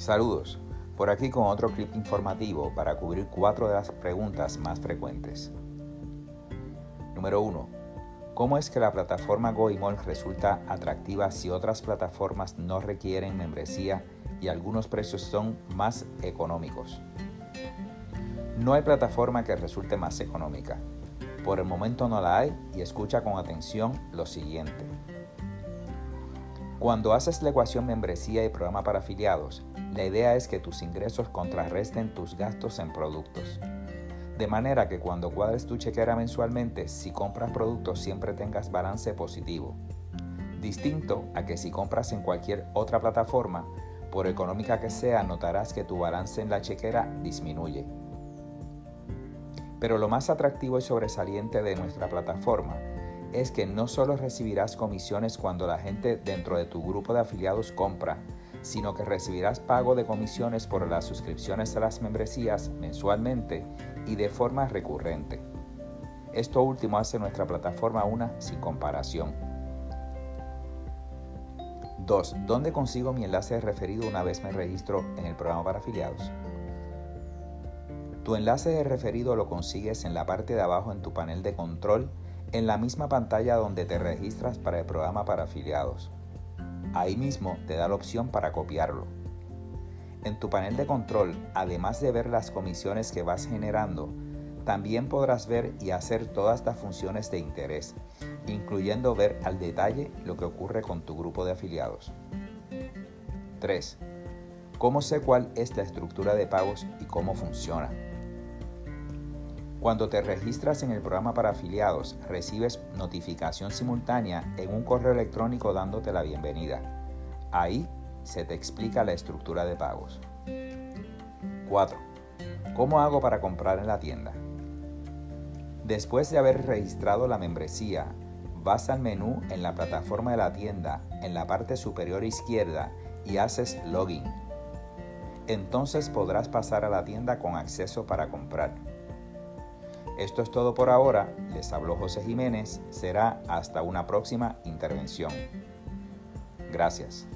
Saludos, por aquí con otro clip informativo para cubrir cuatro de las preguntas más frecuentes. Número 1. ¿Cómo es que la plataforma GoImall resulta atractiva si otras plataformas no requieren membresía y algunos precios son más económicos? No hay plataforma que resulte más económica. Por el momento no la hay y escucha con atención lo siguiente. Cuando haces la ecuación membresía y programa para afiliados, la idea es que tus ingresos contrarresten tus gastos en productos. De manera que cuando cuadres tu chequera mensualmente, si compras productos siempre tengas balance positivo. Distinto a que si compras en cualquier otra plataforma, por económica que sea, notarás que tu balance en la chequera disminuye. Pero lo más atractivo y sobresaliente de nuestra plataforma es que no solo recibirás comisiones cuando la gente dentro de tu grupo de afiliados compra, sino que recibirás pago de comisiones por las suscripciones a las membresías mensualmente y de forma recurrente. Esto último hace nuestra plataforma una sin comparación. 2. ¿Dónde consigo mi enlace de referido una vez me registro en el programa para afiliados? Tu enlace de referido lo consigues en la parte de abajo en tu panel de control en la misma pantalla donde te registras para el programa para afiliados. Ahí mismo te da la opción para copiarlo. En tu panel de control, además de ver las comisiones que vas generando, también podrás ver y hacer todas las funciones de interés, incluyendo ver al detalle lo que ocurre con tu grupo de afiliados. 3. ¿Cómo sé cuál es la estructura de pagos y cómo funciona? Cuando te registras en el programa para afiliados, recibes notificación simultánea en un correo electrónico dándote la bienvenida. Ahí se te explica la estructura de pagos. 4. ¿Cómo hago para comprar en la tienda? Después de haber registrado la membresía, vas al menú en la plataforma de la tienda en la parte superior izquierda y haces login. Entonces podrás pasar a la tienda con acceso para comprar. Esto es todo por ahora. Les habló José Jiménez. Será hasta una próxima intervención. Gracias.